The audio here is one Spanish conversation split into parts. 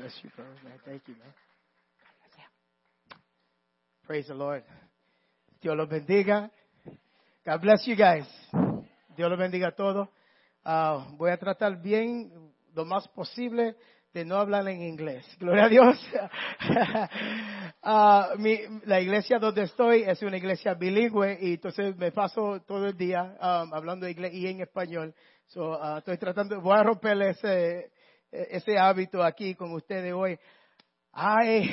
bless you, bro. Man, thank you, man. Praise the Lord. Dios los bendiga. God bless you guys. Dios los bendiga a todos. Ah, voy a tratar bien lo más posible de no hablar en inglés. Gloria a Dios. Ah, mi, la iglesia donde estoy es una iglesia bilingüe y entonces me paso todo el día um, hablando inglés y en español. So, ah, estoy tratando, voy a romper ese, ese hábito aquí con ustedes hoy. Ay,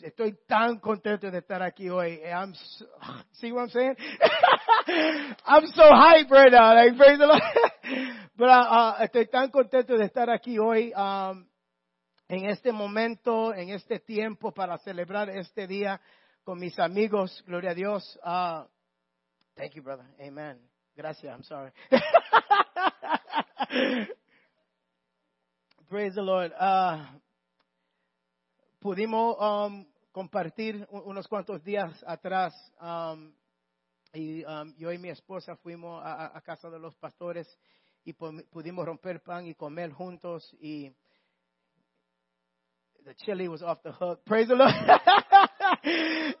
estoy tan contento de estar aquí hoy. I'm so, see what I'm saying? I'm so hyped right now. Like, praise the Lord. Pero uh, estoy tan contento de estar aquí hoy. Um, en este momento, en este tiempo para celebrar este día con mis amigos. Gloria a Dios. Uh, thank you, brother. Amen. Gracias. I'm sorry. Praise the Lord. Uh, pudimos um, compartir unos cuantos días atrás um, y um, yo y mi esposa fuimos a, casa de los pastores y pudimos romper pan y comer juntos y the chili was off the hook. Praise the Lord.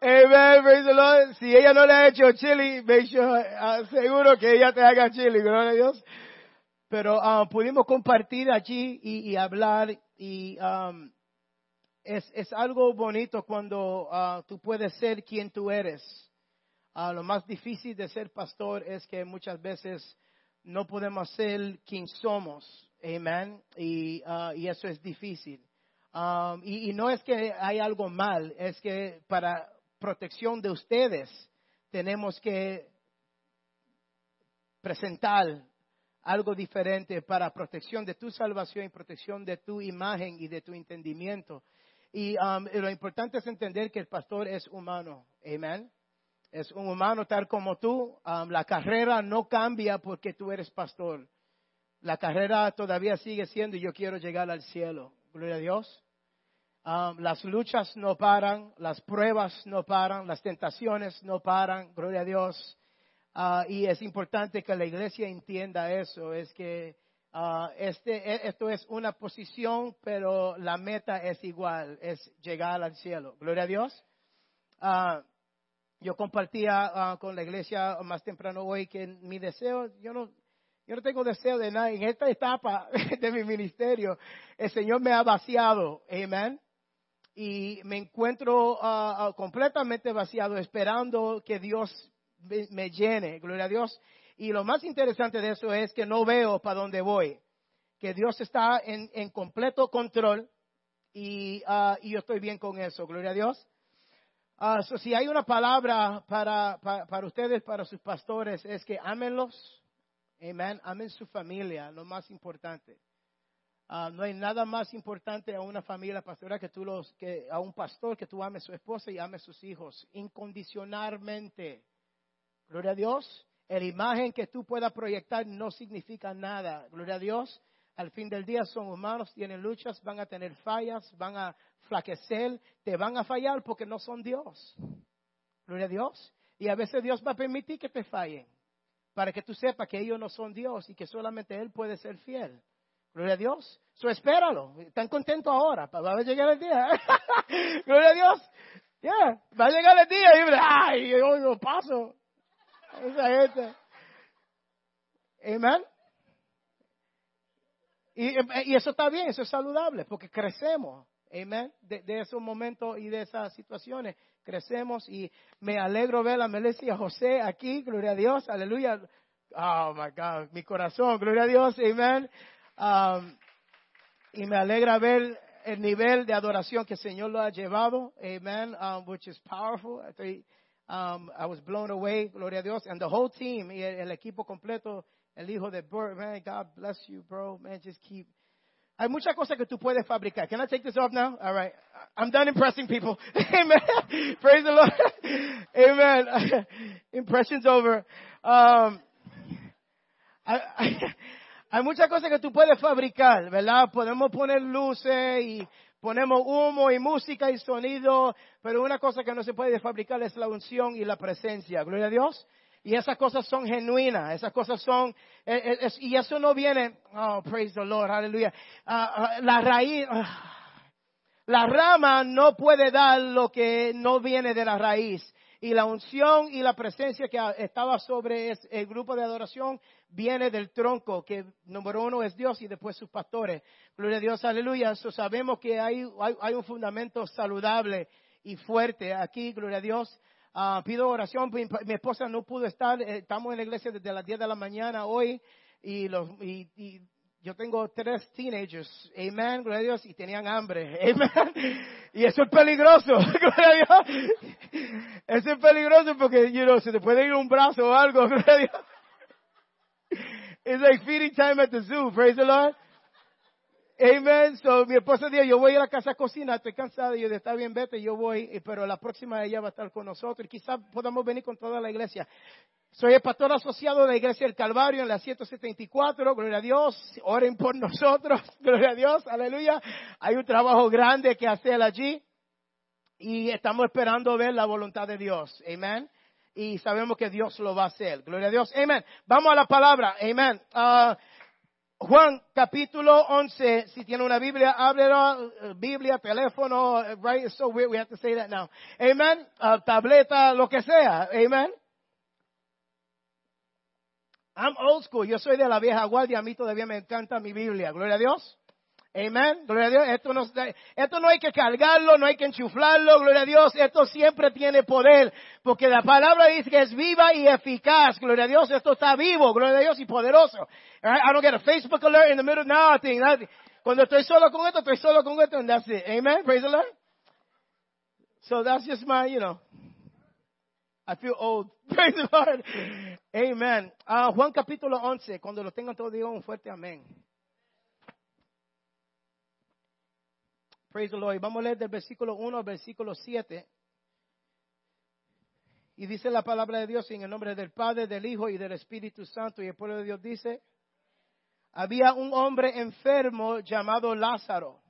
Amen. Praise the Lord. Si ella no le ha hecho chili, make uh, seguro que ella te haga chili. Gloria a Dios. Pero um, pudimos compartir allí y, hablar y um, es, algo bonito cuando uh, tú puedes ser quien tú eres. Uh, lo más difícil de ser pastor es que muchas veces no podemos ser quien somos. Amen. Y, uh, y eso es difícil. Um, y, y, no es que hay algo mal, es que para protección de ustedes tenemos que presentar algo diferente para protección de tu salvación y protección de tu imagen y de tu entendimiento. Y um, lo importante es entender que el pastor es humano. Amén. Es un humano tal como tú. Um, la carrera no cambia porque tú eres pastor. La carrera todavía sigue siendo y yo quiero llegar al cielo. Gloria a Dios. Um, las luchas no paran, las pruebas no paran, las tentaciones no paran, gloria a Dios. Uh, y es importante que la iglesia entienda eso, es que uh, este, e, esto es una posición, pero la meta es igual, es llegar al cielo. Gloria a Dios. Uh, yo compartía con la iglesia más temprano hoy que mi deseo, yo no, yo no tengo deseo de nada. En esta etapa de mi ministerio, el Señor me ha vaciado. Amén y me encuentro completamente vaciado esperando que Dios me, llene, gloria a Dios. Y lo más interesante de eso es que no veo para dónde voy, que Dios está en, en completo control y, uh, y, yo estoy bien con eso, gloria a Dios. So si hay una palabra para, para, ustedes, para sus pastores, es que ámenlos, amén, amen su familia, lo más importante. Ah, no hay nada más importante a una familia pastoral que tú los, que a un pastor que tú ames a su esposa y ames a sus hijos incondicionalmente. Gloria a Dios. La imagen que tú puedas proyectar no significa nada. Gloria a Dios. Al fin del día son humanos, tienen luchas, van a tener fallas, van a flaquecer, te van a fallar porque no son Dios. Gloria a Dios. Y a veces Dios va a permitir que te fallen para que tú sepas que ellos no son Dios y que solamente Él puede ser fiel. Gloria a Dios. So espéralo. Están contentos ahora. Va a llegar el día. Gloria a Dios. Yeah. Va a llegar el día y ay, yo no paso. Esa gente. Amen. Y, eso está bien, eso es saludable, porque crecemos. Amen. De, esos momentos y de esas situaciones crecemos y me alegro ver a Melissa y a José aquí, gloria a Dios, aleluya. Oh my God, mi corazón, gloria a Dios, amen. Um, y me alegra ver el nivel de adoración que el Señor lo ha llevado. Amen. Um, which is powerful. Um, I was blown away. Gloria a Dios. And the whole team, el, equipo completo, el hijo de Bert, man, God bless you, bro. Man, just keep. Hay muchas cosas que tú puedes fabricar. Can I take this off now? All right. I'm done impressing people. Amen. Praise the Lord. Amen. Impressions over. Um, hay muchas cosas que tú puedes fabricar, ¿verdad? Podemos poner luces y ponemos humo y música y sonido, pero una cosa que no se puede fabricar es la unción y la presencia. Gloria a Dios. Y esas cosas son genuinas, esas cosas son, eh, eh, y eso no viene, oh, praise the Lord, aleluya. Uh, uh, la raíz, uh, La rama no puede dar lo que no viene de la raíz. Y la unción y la presencia que estaba sobre el grupo de adoración viene del tronco, que número uno es Dios y después sus pastores. Gloria a Dios, aleluya. sabemos que hay, hay, un fundamento saludable y fuerte aquí, gloria a Dios. Ah, pido oración, mi, esposa no pudo estar, eh, estamos en la iglesia desde las 10 de la mañana hoy y, los, y yo tengo tres teenagers, amen, gloria a Dios, y tenían hambre, amen. Y eso es peligroso, gloria a Dios. Eso es peligroso porque, you know, se te puede ir un brazo o algo, gloria a Dios. It's like feeding time at the zoo, praise the Lord. Amen. So, mi esposa dijo, yo voy a la casa a cocinar, estoy cansada. Yo, está bien, vete, yo voy, pero la próxima ella va a estar con nosotros. Y quizás podamos venir con toda la iglesia. Soy el pastor asociado de la Iglesia del Calvario en la 174. Gloria a Dios. Oren por nosotros. Gloria a Dios. Aleluya. Hay un trabajo grande que hacer allí. Y estamos esperando ver la voluntad de Dios. Amén. Y sabemos que Dios lo va a hacer. Gloria a Dios. Amén. Vamos a la palabra. Amén. Ah, Juan capítulo 11, si tiene una Biblia, ábrelo, Biblia, teléfono, right? It's so weird we have to say that now. Amen. Uh, tableta, lo que sea. Amen. I'm old school. Yo soy de la vieja guardia. A mí todavía me encanta mi Biblia. Gloria a Dios. Amen. Gloria a Dios. Esto no, esto no hay que cargarlo, no hay que enchuflarlo. Gloria a Dios. Esto siempre tiene poder. Porque la palabra dice que es viva y eficaz. Gloria a Dios. Esto está vivo. Gloria a Dios y poderoso. I don't get a Facebook alert in the middle. Nothing. nothing. Cuando estoy solo con esto, estoy solo con esto. And that's it. Amen. Praise the Lord. So that's just my, you know. I feel old. Praise the Lord. Amen. Uh, Juan capítulo 11. Cuando lo tengan todos, digan un fuerte amén. Vamos a leer del versículo 1 al versículo 7. Y dice la palabra de Dios en el nombre del Padre, del Hijo y del Espíritu Santo. Y el pueblo de Dios dice, había un hombre enfermo llamado Lázaro,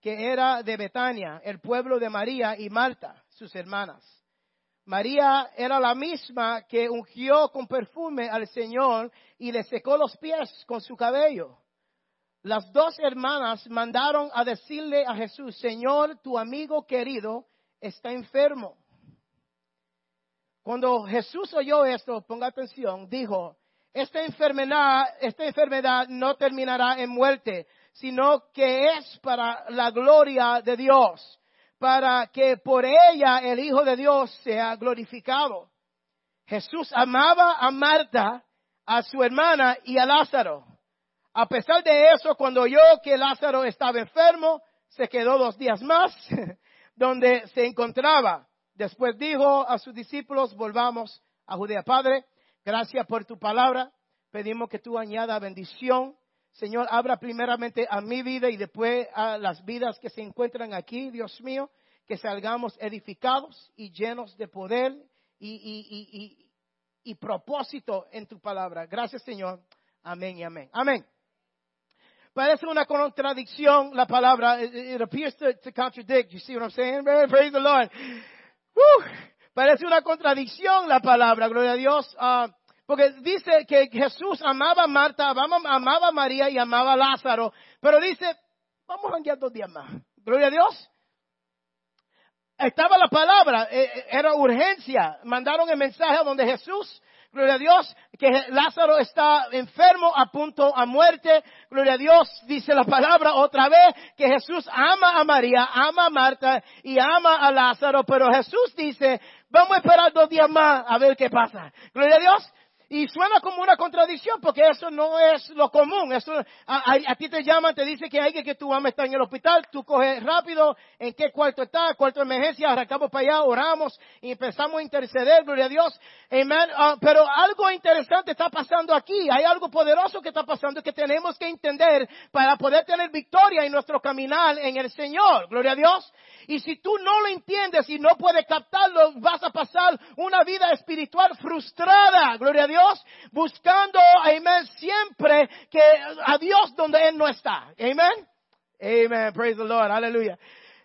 que era de Betania, el pueblo de María y Marta, sus hermanas. María era la misma que ungió con perfume al Señor y le secó los pies con su cabello las dos hermanas mandaron a decirle a Jesús, Señor, tu amigo querido está enfermo. Cuando Jesús oyó esto, ponga atención, dijo, esta enfermedad, esta enfermedad no terminará en muerte, sino que es para la gloria de Dios, para que por ella el Hijo de Dios sea glorificado. Jesús amaba a Marta, a su hermana y a Lázaro. A pesar de eso, cuando oyó que Lázaro estaba enfermo, se quedó dos días más donde se encontraba. Después dijo a sus discípulos, volvamos a Judea. Padre, gracias por tu palabra. Pedimos que tú añada bendición. Señor, abra primeramente a mi vida y después a las vidas que se encuentran aquí, Dios mío, que salgamos edificados y llenos de poder y, y propósito en tu palabra. Gracias, Señor. Amén y amén. Amén. Parece una contradicción la palabra. It, appears to, contradict. You see what I'm saying? Praise the Lord. Parece una contradicción la palabra, gloria a Dios. Uh, porque dice que Jesús amaba a Marta, amaba a María y amaba a Lázaro. Pero dice, vamos a enviar dos días más. Gloria a Dios. Estaba la palabra, eh, eh, era urgencia. Mandaron el mensaje donde Jesús Gloria a Dios, que Lázaro está enfermo, a punto a muerte. Gloria a Dios, dice la palabra otra vez, que Jesús ama a María, ama a Marta y ama a Lázaro, pero Jesús dice, vamos a esperar dos días más a ver qué pasa. Gloria a Dios. Y suena como una contradicción porque eso no es lo común. Eso, a, ti te llaman, te dicen que hay que, que tu mamá está en el hospital, tú coges rápido en qué cuarto está, cuarto de emergencia, arrancamos para allá, oramos y empezamos a interceder, gloria a Dios. Amen. Ah, pero algo interesante está pasando aquí. Hay algo poderoso que está pasando que tenemos que entender para poder tener victoria en nuestro caminar en el Señor. Gloria a Dios. Y si tú no lo entiendes y no puedes captarlo, vas a pasar una vida espiritual frustrada, gloria a Dios, buscando, amén, siempre que a Dios donde Él no está. Amén. Amen. Praise the Lord. Aleluya.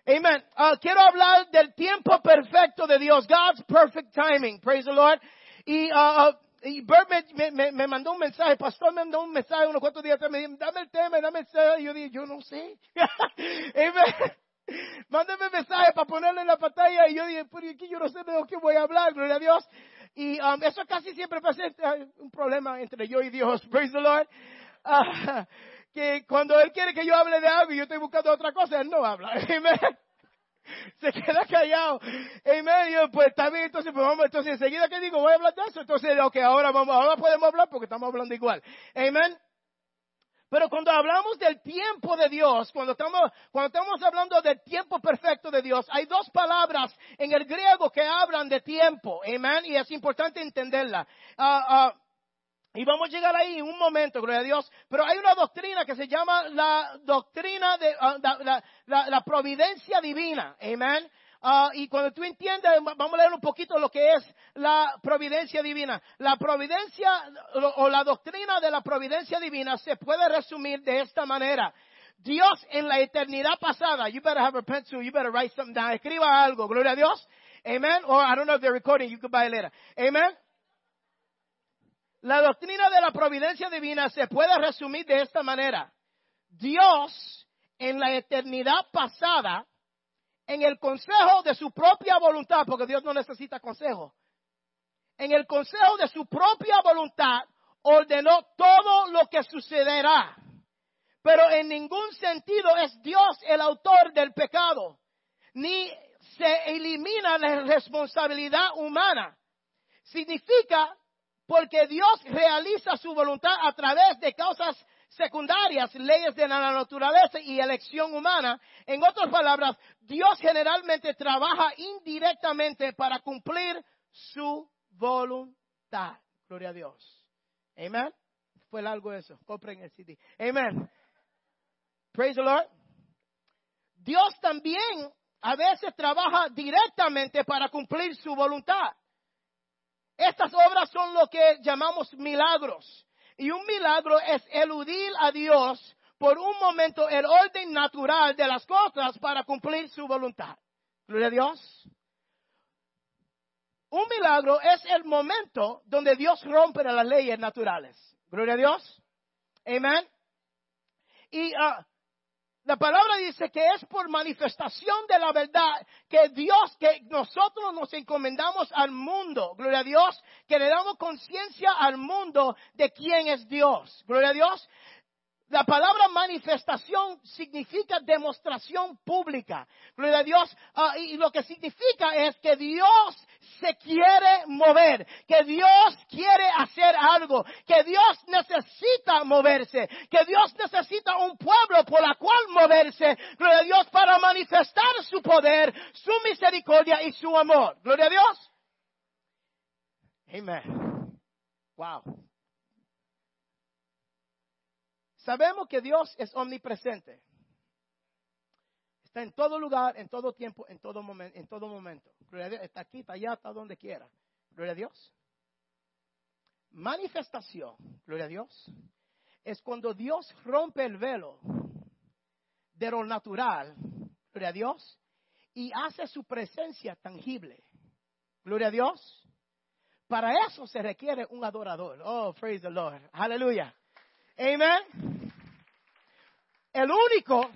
Amen. Ah, quiero hablar del tiempo perfecto de Dios. God's perfect timing. Praise the Lord. Y, uh, y Bert me, me, me, mandó un mensaje, el pastor me mandó un mensaje unos cuantos días atrás, me dijo, dame el tema, dame el tema. Y yo dije, yo no sé. Amen. mándame mensaje para ponerlo en la pantalla. Y yo dije, por aquí yo no sé de qué voy a hablar, gloria a Dios. Y um, eso casi siempre presenta un problema entre yo y Dios, praise the Lord. Ah, que cuando Él quiere que yo hable de algo y yo estoy buscando otra cosa, Él no habla. Amen. Se queda callado. Amen. yo, pues está bien, entonces, pues vamos, entonces enseguida que digo, voy a hablar de eso. Entonces, ok, ahora vamos, ahora podemos hablar porque estamos hablando igual. Amen. Pero cuando hablamos del tiempo de Dios, cuando estamos, cuando estamos hablando del tiempo perfecto de Dios, hay dos palabras en el griego que hablan de tiempo. Amén. Y es importante entenderla. Uh, uh, y vamos a llegar ahí en un momento, gloria a Dios. Pero hay una doctrina que se llama la doctrina de uh, la, providencia divina. Amén. Uh, y cuando tú entiendes, vamos a leer un poquito lo que es la providencia divina. La providencia o la doctrina de la providencia divina se puede resumir de esta manera. Dios en la eternidad pasada, you better have a pencil, you better write something down, escriba algo, gloria a Dios. Amen. Or I don't know if they're recording, you can buy it later. Amen. La doctrina de la providencia divina se puede resumir de esta manera. Dios en la eternidad pasada, en el consejo de su propia voluntad, porque Dios no necesita consejo, en el consejo de su propia voluntad ordenó todo lo que sucederá. Pero en ningún sentido es Dios el autor del pecado, ni se elimina la responsabilidad humana. Significa porque Dios realiza su voluntad a través de causas secundarias, leyes de la naturaleza y elección humana. En otras palabras, Dios generalmente trabaja indirectamente para cumplir su voluntad. Gloria a Dios. Amén. Fue largo eso. Compren el CD. Amén. Praise the Lord. Dios también a veces trabaja directamente para cumplir su voluntad. Estas obras son lo que llamamos milagros. Y un milagro es eludir a Dios por un momento el orden natural de las cosas para cumplir su voluntad. Gloria a Dios. Un milagro es el momento donde Dios rompe las leyes naturales. Gloria a Dios. Amén. Y uh, la palabra dice que es por manifestación de la verdad que Dios, que nosotros nos encomendamos al mundo, gloria a Dios, que le damos conciencia al mundo de quién es Dios, gloria a Dios. La palabra manifestación significa demostración pública. Gloria a Dios. Uh, y lo que significa es que Dios se quiere mover, que Dios quiere hacer algo, que Dios necesita moverse, que Dios necesita un pueblo por la cual moverse, gloria a Dios, para manifestar su poder, su misericordia y su amor. Gloria a Dios. Amén. Wow. Sabemos que Dios es omnipresente. Está en todo lugar, en todo tiempo, en todo momento. En todo momento. Está aquí, está allá, está donde quiera. Gloria a Dios. Manifestación, gloria a Dios, es cuando Dios rompe el velo de lo natural, gloria a Dios, y hace su presencia tangible. Gloria a Dios. Para eso se requiere un adorador. Oh, praise the Lord. Aleluya. Amen. El único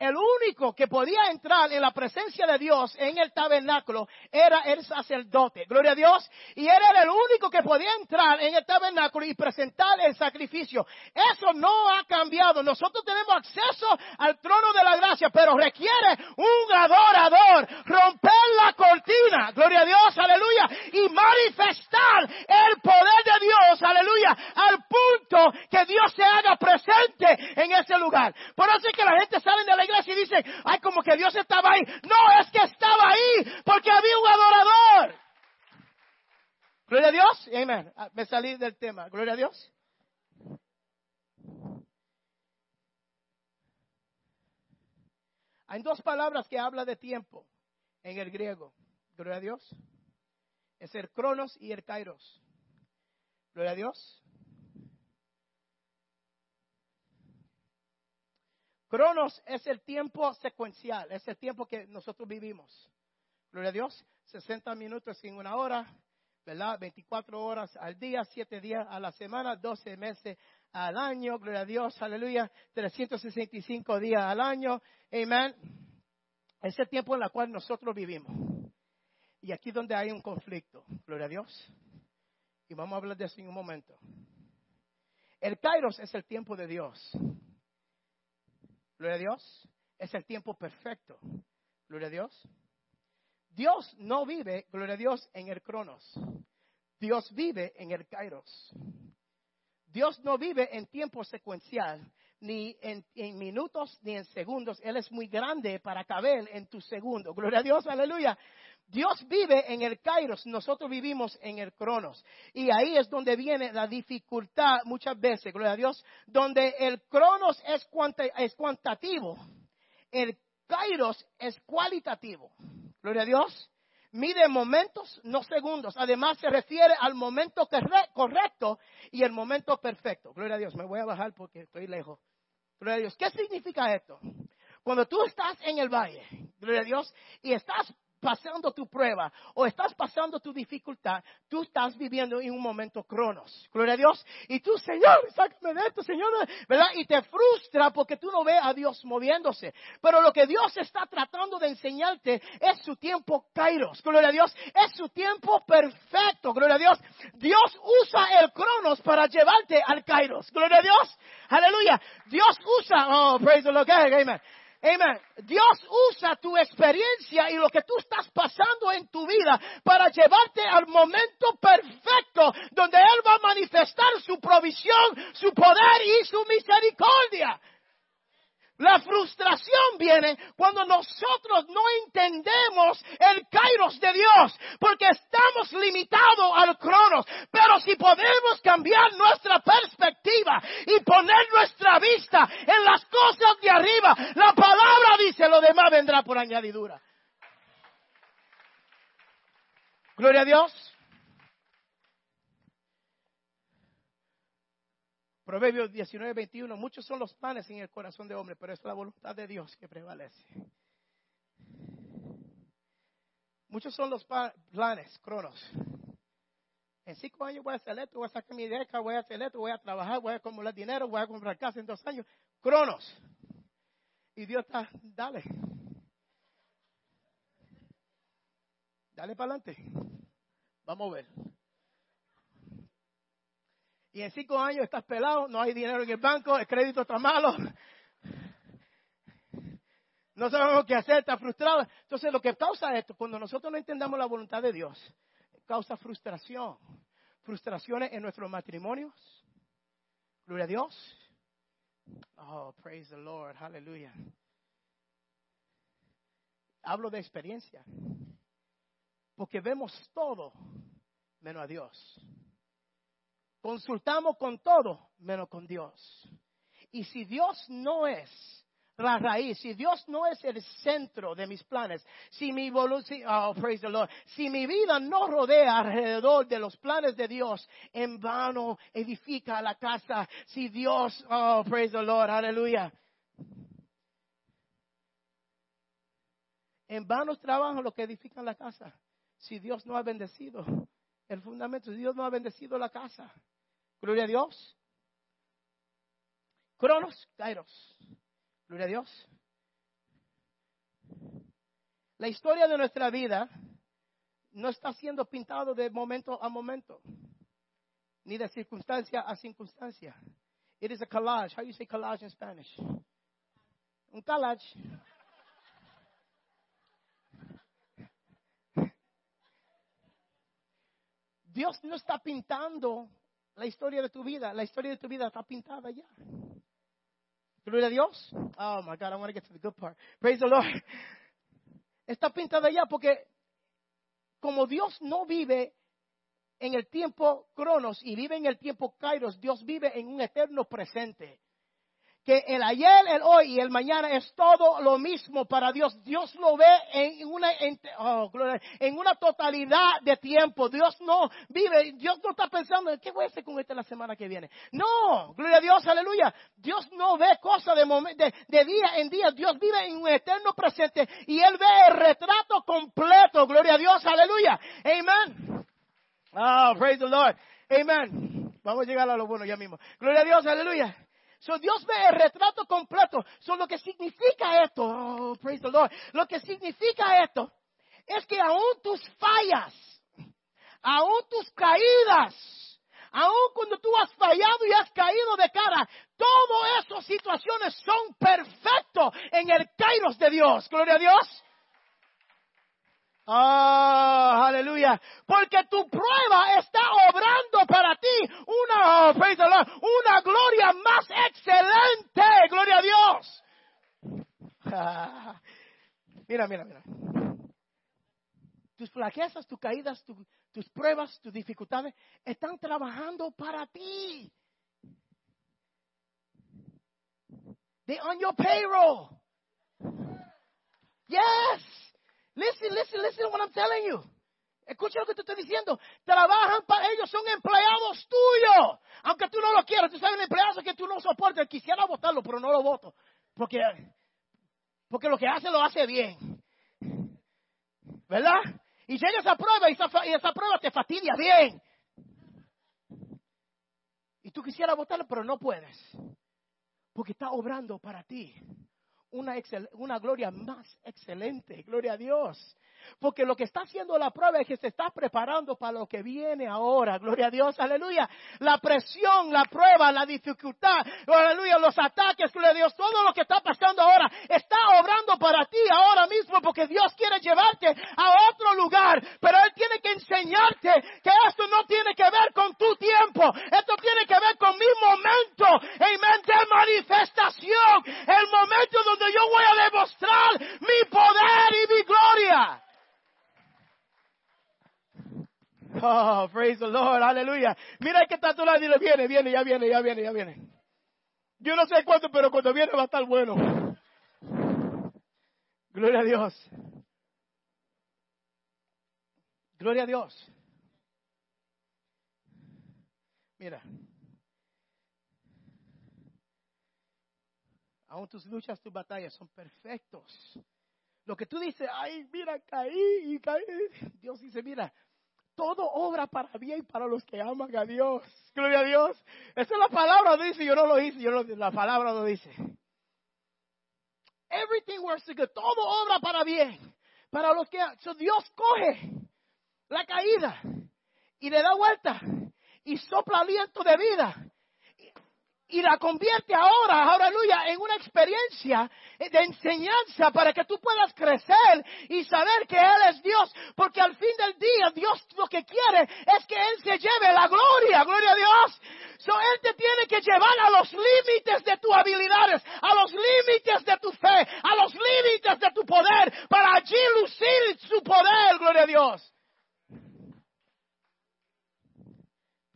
el único que podía entrar en la presencia de Dios en el tabernáculo era el sacerdote. Gloria a Dios. Y él era el único que podía entrar en el tabernáculo y presentar el sacrificio. Eso no ha cambiado. Nosotros tenemos acceso al trono de la gracia, pero requiere un adorador. Romper la cortina. Gloria a Dios. Aleluya. Y manifestar el poder de Dios. Aleluya. Al punto que Dios se haga presente en ese lugar. Por eso es que la gente sale de la y dice, ay, como que Dios estaba ahí. No, es que estaba ahí porque había un adorador. Gloria a Dios. Amén. Ah, me salí del tema. Gloria a Dios. Hay dos palabras que habla de tiempo en el griego. Gloria a Dios. Es el cronos y el kairos. Gloria a Dios. Cronos es el tiempo secuencial, es el tiempo que nosotros vivimos. Gloria a Dios, 60 minutos en una hora, ¿verdad? 24 horas al día, 7 días a la semana, 12 meses al año, gloria a Dios, aleluya, 365 días al año, amén. Es el tiempo en el cual nosotros vivimos. Y aquí donde hay un conflicto. Gloria a Dios. Y vamos a hablar de eso en un momento. El Kairos es el tiempo de Dios. Gloria a Dios. Es el tiempo perfecto. Gloria a Dios. Dios no vive, gloria a Dios, en el Cronos. Dios vive en el Kairos. Dios no vive en tiempo secuencial, ni en, minutos, ni en segundos. Él es muy grande para caber en tu segundo. Gloria a Dios, aleluya. Dios vive en el Kairos, nosotros vivimos en el Cronos. Y ahí es donde viene la dificultad muchas veces, gloria a Dios, donde el Cronos es, es cuantitativo, el Kairos es cualitativo. Gloria a Dios. Mide momentos, no segundos. Además se refiere al momento correcto y el momento perfecto. Gloria a Dios. Me voy a bajar porque estoy lejos. Gloria a Dios. ¿Qué significa esto? Cuando tú estás en el valle, gloria a Dios, y estás pasando tu prueba o estás pasando tu dificultad, tú estás viviendo en un momento cronos. Gloria a Dios. Y tú, Señor, sácame de esto, Señor, ¿verdad? Y te frustra porque tú no ves a Dios moviéndose. Pero lo que Dios está tratando de enseñarte es su tiempo kairos. Gloria a Dios. Es su tiempo perfecto. Gloria a Dios. Dios usa el cronos para llevarte al kairos. Gloria a Dios. Aleluya. Dios usa, oh, praise the Lord. Amen. Amen. Dios usa tu experiencia y lo que tú estás pasando en tu vida para llevarte al momento perfecto donde Él va a manifestar su provisión, su poder y su misericordia. La frustración viene cuando nosotros no entendemos el kairos de Dios, porque estamos limitados al cronos. Pero si podemos cambiar nuestra perspectiva y poner nuestra vista en las cosas de arriba, la palabra dice, lo demás vendrá por añadidura. Gloria a Dios. Proverbios 19, 21, muchos son los planes en el corazón de hombre, pero es la voluntad de Dios que prevalece. Muchos son los planes, cronos. En cinco años voy a hacer esto, voy a sacar mi deca, voy a hacer esto, voy a trabajar, voy a acumular dinero, voy a comprar casa en dos años. Cronos. Y Dios está, dale. Dale para adelante. Vamos a ver y en cinco años estás pelado, no hay dinero en el banco, el crédito está malo, no sabemos qué hacer, está frustrado. Entonces lo que causa esto, cuando nosotros no entendamos la voluntad de Dios, causa frustración. Frustraciones en nuestros matrimonios. Gloria a Dios. Oh, praise the Lord, aleluya. Hablo de experiencia. Porque vemos todo menos a Dios. Consultamos con todo menos con Dios. Y si Dios no es la raíz, si Dios no es el centro de mis planes, si mi oh, praise the Lord, si mi vida no rodea alrededor de los planes de Dios, en vano edifica la casa. Si Dios, oh, praise the Lord, aleluya. En vano trabajan los que edifican la casa. Si Dios no ha bendecido el fundamento, si Dios no ha bendecido la casa. Gloria a Dios. Cronos, Kairos. Gloria a Dios. La historia de nuestra vida no está siendo pintado de momento a momento, ni de circunstancia a circunstancia. It is a collage. How do you say collage in Spanish? Un collage. Dios no está pintando la historia de tu vida, la historia de tu vida está pintada ya. Gloria a Dios. Oh my God, I want to get to the good part. Praise the Lord. Está pintada ya porque como Dios no vive en el tiempo Cronos y vive en el tiempo Kairos, Dios vive en un eterno presente que el ayer, el hoy y el mañana es todo lo mismo para Dios. Dios lo ve en una, oh, en, una totalidad de tiempo. Dios no vive, Dios no está pensando, ¿qué voy a hacer con este la semana que viene? No, gloria a Dios, aleluya. Dios no ve cosas de, de, de día en día. Dios vive en un eterno presente y Él ve el retrato completo. Gloria a Dios, aleluya. Amen. Oh, praise the Lord. Amen. Vamos a llegar a lo bueno ya mismo. Gloria a Dios, aleluya. So Dios ve el retrato completo. So lo que significa esto, oh, praise the Lord, lo que significa esto es que aún tus fallas, aún tus caídas, aún cuando tú has fallado y has caído de cara, todas esas situaciones son perfectos en el kairos de Dios. Gloria a Dios. Ah, aleluya. Porque tu prueba está obrando para ti una, oh, una gloria más excelente. Gloria a Dios. mira, mira, mira. Tus flaquezas, tus caídas, tus pruebas, tus dificultades están trabajando para ti. They're on your payroll. Yes. Listen, listen, listen to what I'm telling you. Escucha lo que te estoy diciendo. Trabajan para ellos, son empleados tuyos. Aunque tú no lo quieras, tú sabes un empleado que tú no soportas. Quisiera votarlo, pero no lo voto. Porque, porque lo que hace lo hace bien. ¿Verdad? Y llega esa prueba y esa, prueba te fastidia bien. Y tú quisieras votarlo, pero no puedes. Porque está obrando para ti una, una gloria más excelente. Gloria a Dios. Porque lo que está haciendo la prueba es que se está preparando para lo que viene ahora. Gloria a Dios, aleluya. La presión, la prueba, la dificultad, aleluya, los ataques, gloria a Dios, todo lo que está pasando ahora está obrando para ti ahora mismo porque Dios quiere llevarte a otro lugar. Pero Él tiene que enseñarte que esto no tiene que ver con tu tiempo. Esto tiene que ver con mi momento, amén, de manifestación. El momento donde yo voy a demostrar mi poder y mi gloria. Oh, praise the Lord, aleluya. Mira que está tu lado y dile, viene, viene, ya viene, ya viene, ya viene. Yo no sé cuánto, pero cuando viene va a estar bueno. Gloria a Dios. Gloria a Dios. Mira. Aún tus luchas, tus batallas son perfectos. Lo que tú dices, ay, mira, caí y caí. Dios dice, mira, todo obra para bien para los que aman a Dios. Gloria a Dios. Esa es la palabra, dice, yo no lo hice, yo la palabra lo dice. Everything works good. Todo obra para bien. Para los que Dios coge la caída y le da vuelta y sopla aliento de vida y la convierte ahora, aleluya, en una experiencia de enseñanza para que tú puedas crecer y saber que Él es Dios, porque al fin del día Dios lo que quiere es que Él se lleve la gloria, gloria a Dios. So Él te tiene que llevar a los límites de tus habilidades, a los límites de tu fe, a los límites de tu poder, para allí lucir su poder, gloria a Dios.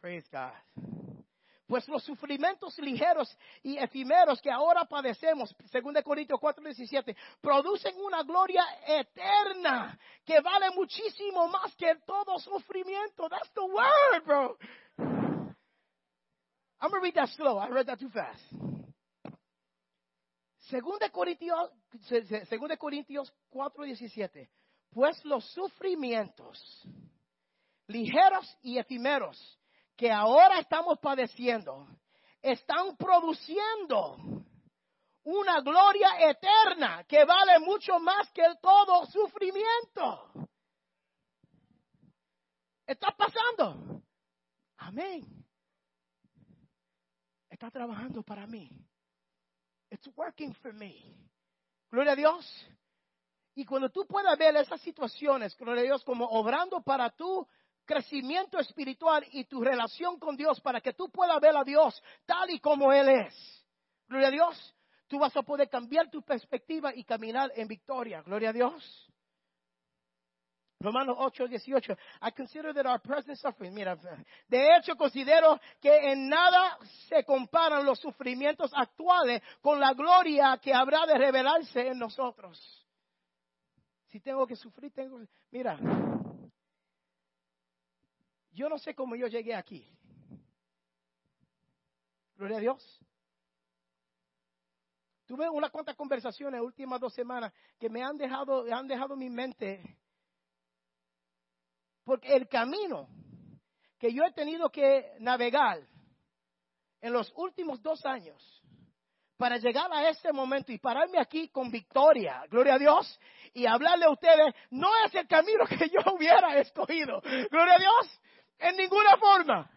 Praise God. Pues los sufrimientos ligeros y efímeros que ahora padecemos, según de Corintios 4:17, producen una gloria eterna que vale muchísimo más que todo sufrimiento. That's the word, bro. I'm going to read that slow. I read that too fast. Según de Corintios, según de Corintios 4:17, pues los sufrimientos ligeros y efímeros que ahora estamos padeciendo están produciendo una gloria eterna que vale mucho más que todo sufrimiento. Está pasando. Amén. Está trabajando para mí. It's working for me. Gloria a Dios. Y cuando tú puedas ver esas situaciones, gloria a Dios, como obrando para tú crecimiento espiritual y tu relación con Dios para que tú puedas ver a Dios tal y como Él es. Gloria a Dios. Tú vas a poder cambiar tu perspectiva y caminar en victoria. Gloria a Dios. Romanos 8, 18. I consider that our present suffering, mira, de hecho considero que en nada se comparan los sufrimientos actuales con la gloria que habrá de revelarse en nosotros. Si tengo que sufrir, tengo, mira, yo no sé cómo yo llegué aquí. Gloria a Dios. Tuve unas cuantas conversaciones las últimas dos semanas que me han dejado, han dejado mi mente. Porque el camino que yo he tenido que navegar en los últimos dos años para llegar a ese momento y pararme aquí con victoria, gloria a Dios, y hablarle a ustedes, no es el camino que yo hubiera escogido, gloria a Dios, en ninguna forma.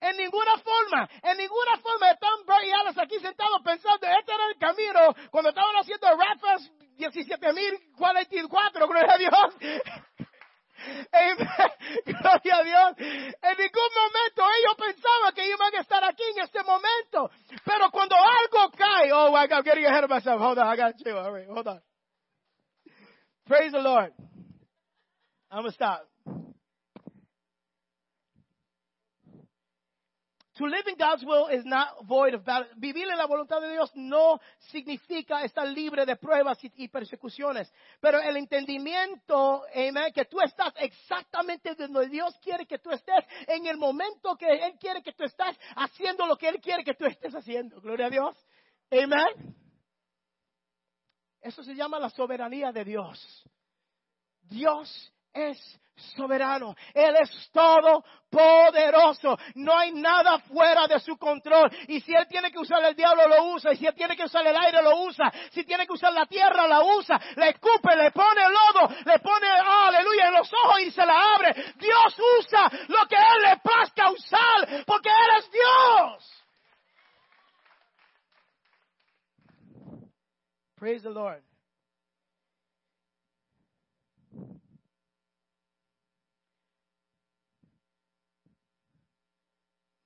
En ninguna forma, en ninguna forma están Bray Allen aquí sentados pensando, este era el camino cuando estaban haciendo Raffles 17.044, gloria a Dios. Gloria a Dios. En ningún momento ellos pensaban que iban a estar aquí en este momento. Pero cuando algo cae, oh, my God, I'm getting ahead of myself. Hold on, I got you. All right, hold on. Praise the Lord. I'm going to stop. To live in God's will is not void of battle. Vivir en la voluntad de Dios no significa estar libre de pruebas y, persecuciones. Pero el entendimiento, amen, que tú estás exactamente donde Dios quiere que tú estés, en el momento que Él quiere que tú estés, haciendo lo que Él quiere que tú estés haciendo. Gloria a Dios. Amén. Eso se llama la soberanía de Dios. Dios es soberano. Él es todopoderoso. No hay nada fuera de su control. Y si Él tiene que usar el diablo, lo usa. Y si Él tiene que usar el aire, lo usa. Si tiene que usar la tierra, la usa. Le escupe, le pone lodo, le pone, aleluya, en los ojos y se la abre. Dios usa lo que Él le plazca usar, porque Él es Dios. Praise the Lord.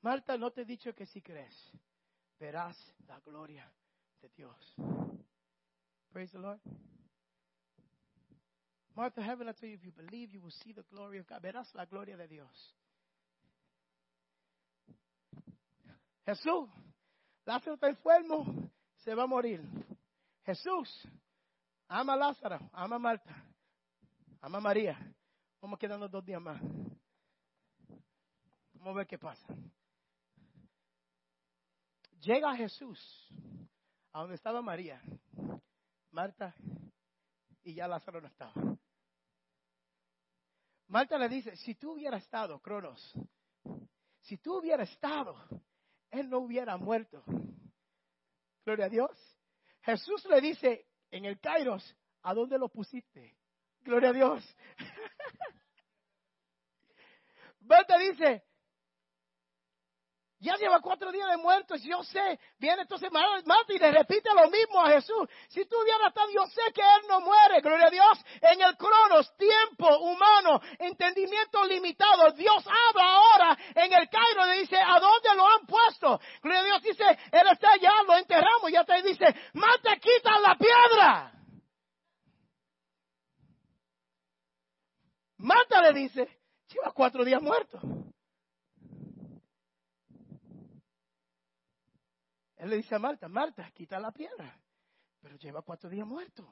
Marta, no te he dicho que si crees, verás la gloria de Dios. Praise the Lord. Martha, heaven, I tell you, if you believe, you will see the glory of God. Verás la gloria de Dios. Jesús, Lázaro está enfermo, se va a morir. Jesús, ama a Lázaro, ama a Marta, ama a María. Vamos quedando dos días más. Vamos a ver qué pasa. Llega Jesús a donde estaba María, Marta, y ya Lázaro no estaba. Marta le dice, si tú hubieras estado, Cronos, si tú hubieras estado, él no hubiera muerto. Gloria a Dios. Jesús le dice en el Kairos, ¿a dónde lo pusiste? Gloria a Dios. Marta dice, ya lleva cuatro días de muerto, yo sé. Viene entonces Marta y le repite lo mismo a Jesús. Si tú hubieras estado, yo sé que Él no muere, gloria a Dios. En el cronos, tiempo humano, entendimiento limitado. Dios habla ahora en el Cairo le dice, ¿a dónde lo han puesto? Gloria a Dios dice, Él está allá, lo enterramos. Ya te dice, Marta, quita la piedra. Marta le dice, lleva cuatro días muerto. Él le dice a Marta, Marta, quita la piedra. Pero lleva cuatro días muerto.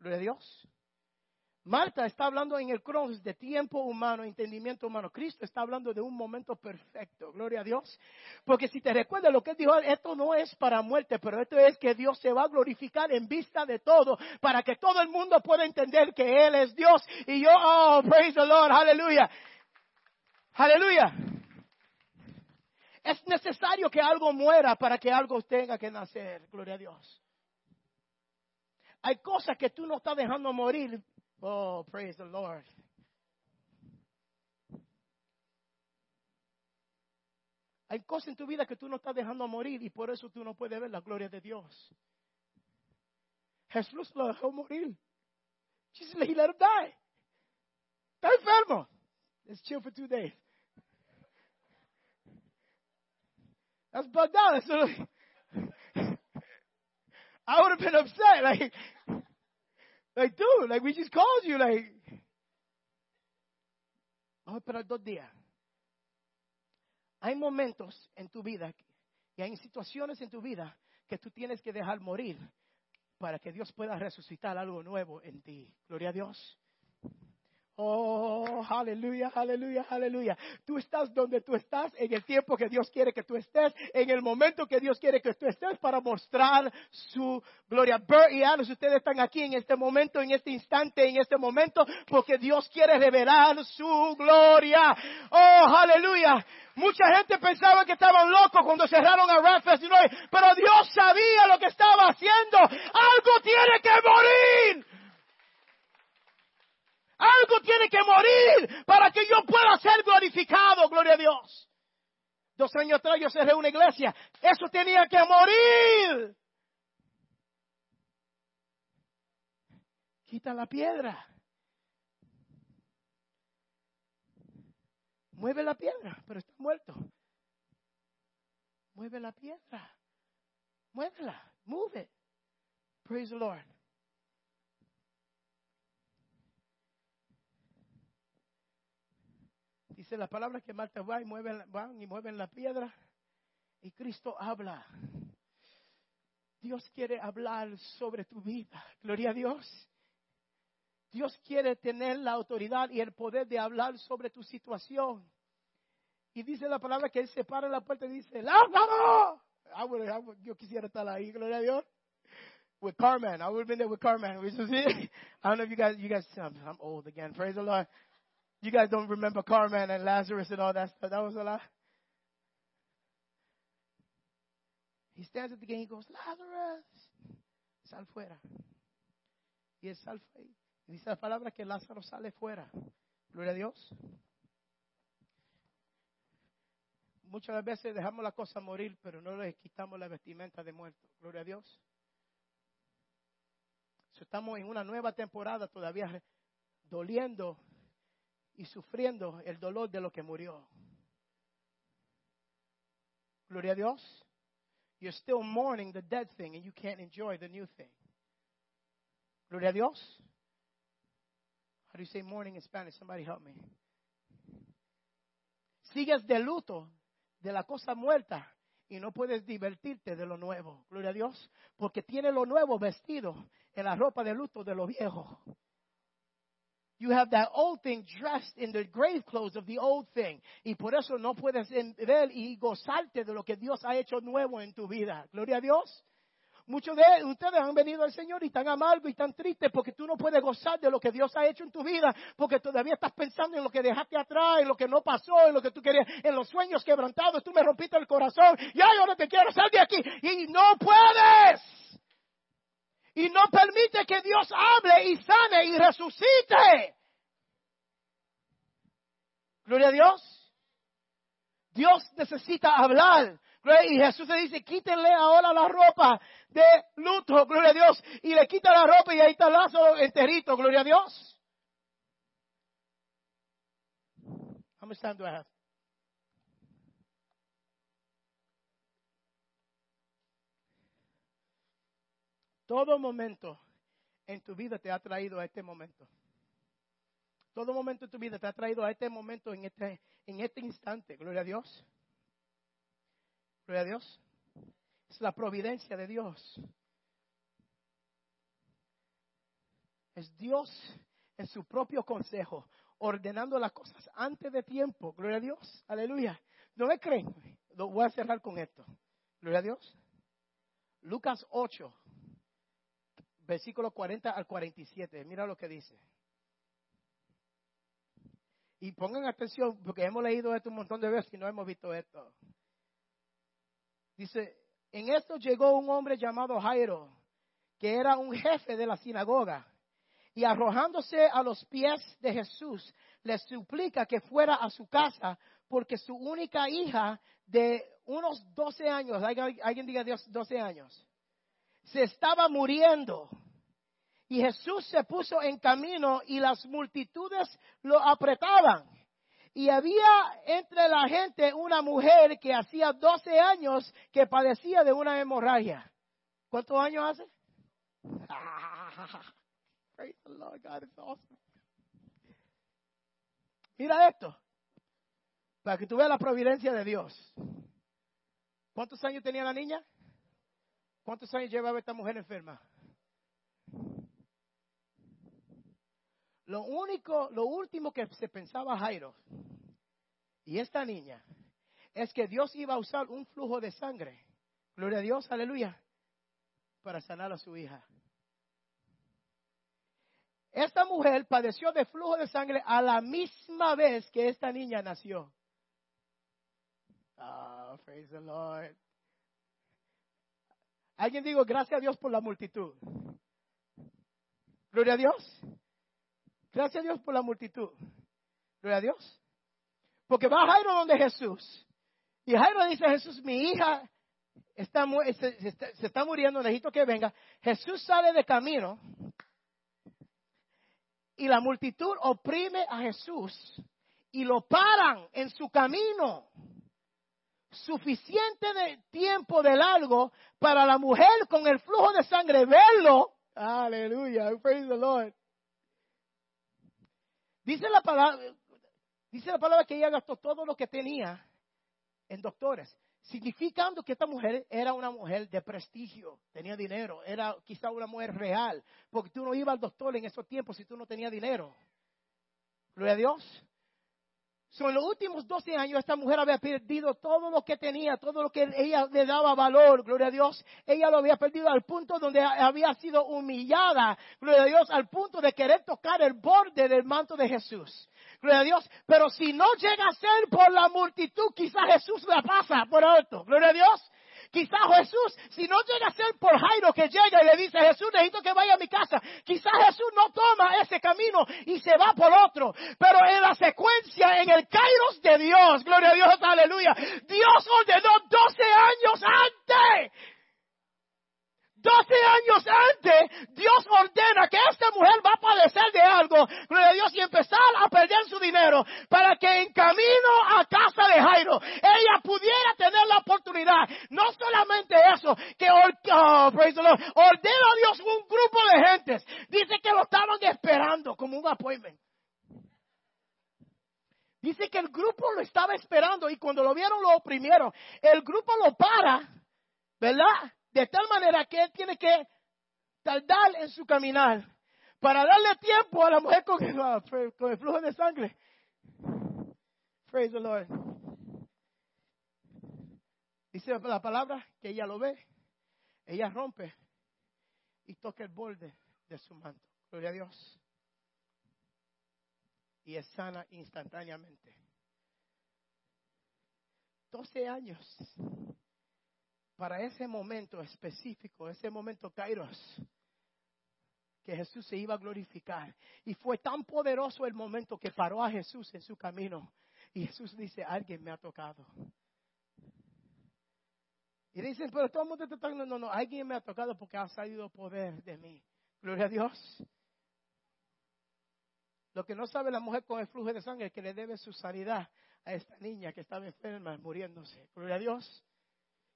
Gloria a Dios. Marta está hablando en el cronos de tiempo humano, entendimiento humano. Cristo está hablando de un momento perfecto. Gloria a Dios. Porque si te recuerdas lo que dijo, esto no es para muerte, pero esto es que Dios se va a glorificar en vista de todo, para que todo el mundo pueda entender que Él es Dios. Y yo, oh, praise the Lord, aleluya. Aleluya. Es necesario que algo muera para que algo tenga que nacer. Gloria a Dios. Hay cosas que tú no estás dejando morir. Oh, praise the Lord. Hay cosas en tu vida que tú no estás dejando morir y por eso tú no puedes ver la gloria de Dios. Jesús lo dejó morir. Jesus, he let him die. Está enfermo. Let's chill for two days. That's bugged out. I would have been upset. Like, like, dude, like we just called you. Like, vamos a esperar dos días. Hay momentos en tu vida y hay situaciones en tu vida que tú tienes que dejar morir para que Dios pueda resucitar algo nuevo en ti. Gloria a Dios. Oh, aleluya, aleluya, aleluya. Tú estás donde tú estás en el tiempo que Dios quiere que tú estés, en el momento que Dios quiere que tú estés para mostrar su gloria. Bert y Alice, ustedes están aquí en este momento, en este instante, en este momento, porque Dios quiere revelar su gloria. Oh, aleluya. Mucha gente pensaba que estaban locos cuando cerraron a Festival, pero Dios sabía lo que estaba haciendo. Algo tiene que morir. Algo tiene que morir para que yo pueda ser glorificado, gloria a Dios. Dos años atrás yo cerré una iglesia. Eso tenía que morir. Quita la piedra. Mueve la piedra, pero está muerto. Mueve la piedra. Muévela. Move it. Praise the Lord. Dice la palabra que Marta va y van y mueven la piedra. Y Cristo habla. Dios quiere hablar sobre tu vida. Gloria a Dios. Dios quiere tener la autoridad y el poder de hablar sobre tu situación. Y dice la palabra que Él se para en la puerta y dice, ¡Lázaro! yo quisiera estar ahí, gloria a Dios. With Carmen, I would have been there with Carmen. I don't know if you guys, you guys, I'm, I'm old again. Praise the Lord. You guys don't remember Carmen and Lazarus and all that stuff. That was a lot. He stands at the gate he goes, Lazarus, sal fuera. Y él sal dice la palabra que Lázaro sale fuera. Gloria a Dios. Muchas veces dejamos la cosa morir, pero no le quitamos la vestimenta de muerto. Gloria a Dios. estamos en una nueva temporada todavía doliendo y sufriendo el dolor de lo que murió. Gloria a Dios. You're still mourning the dead thing and you can't enjoy the new thing. Gloria a Dios. How do you say mourning in Spanish? Somebody help me. Sigues de luto de la cosa muerta y no puedes divertirte de lo nuevo. Gloria a Dios. Porque tiene lo nuevo vestido en la ropa de luto de lo viejo. You have that old thing dressed in the grave clothes of the old thing. Y por eso no puedes ver y gozarte de lo que Dios ha hecho nuevo en tu vida. Gloria a Dios. Muchos de ustedes han venido al Señor y están amargos y están tristes porque tú no puedes gozar de lo que Dios ha hecho en tu vida, porque todavía estás pensando en lo que dejaste atrás, en lo que no pasó, en lo que tú querías, en los sueños quebrantados. Tú me rompiste el corazón. Ya yo no te quiero, sal de aquí. Y no puedes y no permite que Dios hable y sane y resucite. Gloria a Dios. Dios necesita hablar. Y Jesús le dice, quítenle ahora la ropa de luto, gloria a Dios. Y le quita la ropa y ahí está Lázaro enterito, gloria a Dios. How much time do I have? Todo momento en tu vida te ha traído a este momento. Todo momento en tu vida te ha traído a este momento, en este, en este instante. Gloria a Dios. Gloria a Dios. Es la providencia de Dios. Es Dios en su propio consejo, ordenando las cosas antes de tiempo. Gloria a Dios. Aleluya. ¿No me creen? Voy a cerrar con esto. Gloria a Dios. Lucas 8 versículo 40 al 47. Mira lo que dice. Y pongan atención, porque hemos leído esto un montón de veces y no hemos visto esto. Dice, en esto llegó un hombre llamado Jairo, que era un jefe de la sinagoga, y arrojándose a los pies de Jesús, le suplica que fuera a su casa, porque su única hija de unos 12 años, alguien diga Dios, 12 años, se estaba muriendo. Y Jesús se puso en camino y las multitudes lo apretaban. Y había entre la gente una mujer que hacía 12 años que padecía de una hemorragia. ¿Cuántos años hace? Mira esto, para que tú veas la providencia de Dios. ¿Cuántos años tenía la niña? ¿Cuántos años llevaba esta mujer enferma? Lo único, lo último que se pensaba Jairo y esta niña es que Dios iba a usar un flujo de sangre. Gloria a Dios, aleluya, para sanar a su hija. Esta mujer padeció de flujo de sangre a la misma vez que esta niña nació. Ah, praise the Lord. Alguien digo, gracias a Dios por la multitud. Gloria a Dios. Gracias a Dios por la multitud. Gloria a Dios. Porque va Jairo donde Jesús. Y Jairo dice Jesús, mi hija está, se, se está muriendo, necesito que venga. Jesús sale de camino y la multitud oprime a Jesús y lo paran en su camino. Suficiente de tiempo de largo para la mujer con el flujo de sangre verlo. Aleluya, praise the Lord. Dice la palabra, dice la palabra que ella gastó todo lo que tenía en doctores significando que esta mujer era una mujer de prestigio, tenía dinero, era quizá una mujer real, porque tú no ibas al doctor en esos tiempos si tú no tenías dinero. Gloria a Dios. So, en los últimos 12 años esta mujer había perdido todo lo que tenía, todo lo que ella le daba valor, gloria a Dios. Ella lo había perdido al punto donde había sido humillada, gloria a Dios, al punto de querer tocar el borde del manto de Jesús. Gloria a Dios. Pero si no llega a ser por la multitud, quizás Jesús la pasa por alto. Gloria a Dios. Quizás Jesús, si no llega a ser por Jairo que llega y le dice, Jesús, necesito que vaya a mi casa, quizás Jesús no toma ese camino y se va por otro. Pero en la secuencia, en el Kairos de Dios, gloria a Dios, aleluya, Dios ordenó 12 años antes 12 años antes, Dios ordena que esta mujer va a padecer de algo, gloria a Dios, y empezar a perder su dinero para que en camino a casa de Jairo, ella pudiera tener la oportunidad. No solamente eso, que oh, ordena a Dios un grupo de gentes. Dice que lo estaban esperando como un appointment. Dice que el grupo lo estaba esperando y cuando lo vieron lo oprimieron. El grupo lo para, ¿verdad? De tal manera que él tiene que tardar en su caminar para darle tiempo a la mujer con el, con el flujo de sangre. Praise the Lord. Dice la palabra que ella lo ve, ella rompe y toca el borde de su manto. Gloria a Dios. Y es sana instantáneamente. 12 años para ese momento específico, ese momento Kairos, que Jesús se iba a glorificar. Y fue tan poderoso el momento que paró a Jesús en su camino. Y Jesús dice, alguien me ha tocado. Y dicen, pero todo el mundo está tocando. No, no, alguien me ha tocado porque ha salido poder de mí. Gloria a Dios. Lo que no sabe la mujer con el flujo de sangre que le debe su sanidad a esta niña que estaba enferma, muriéndose. Gloria a Dios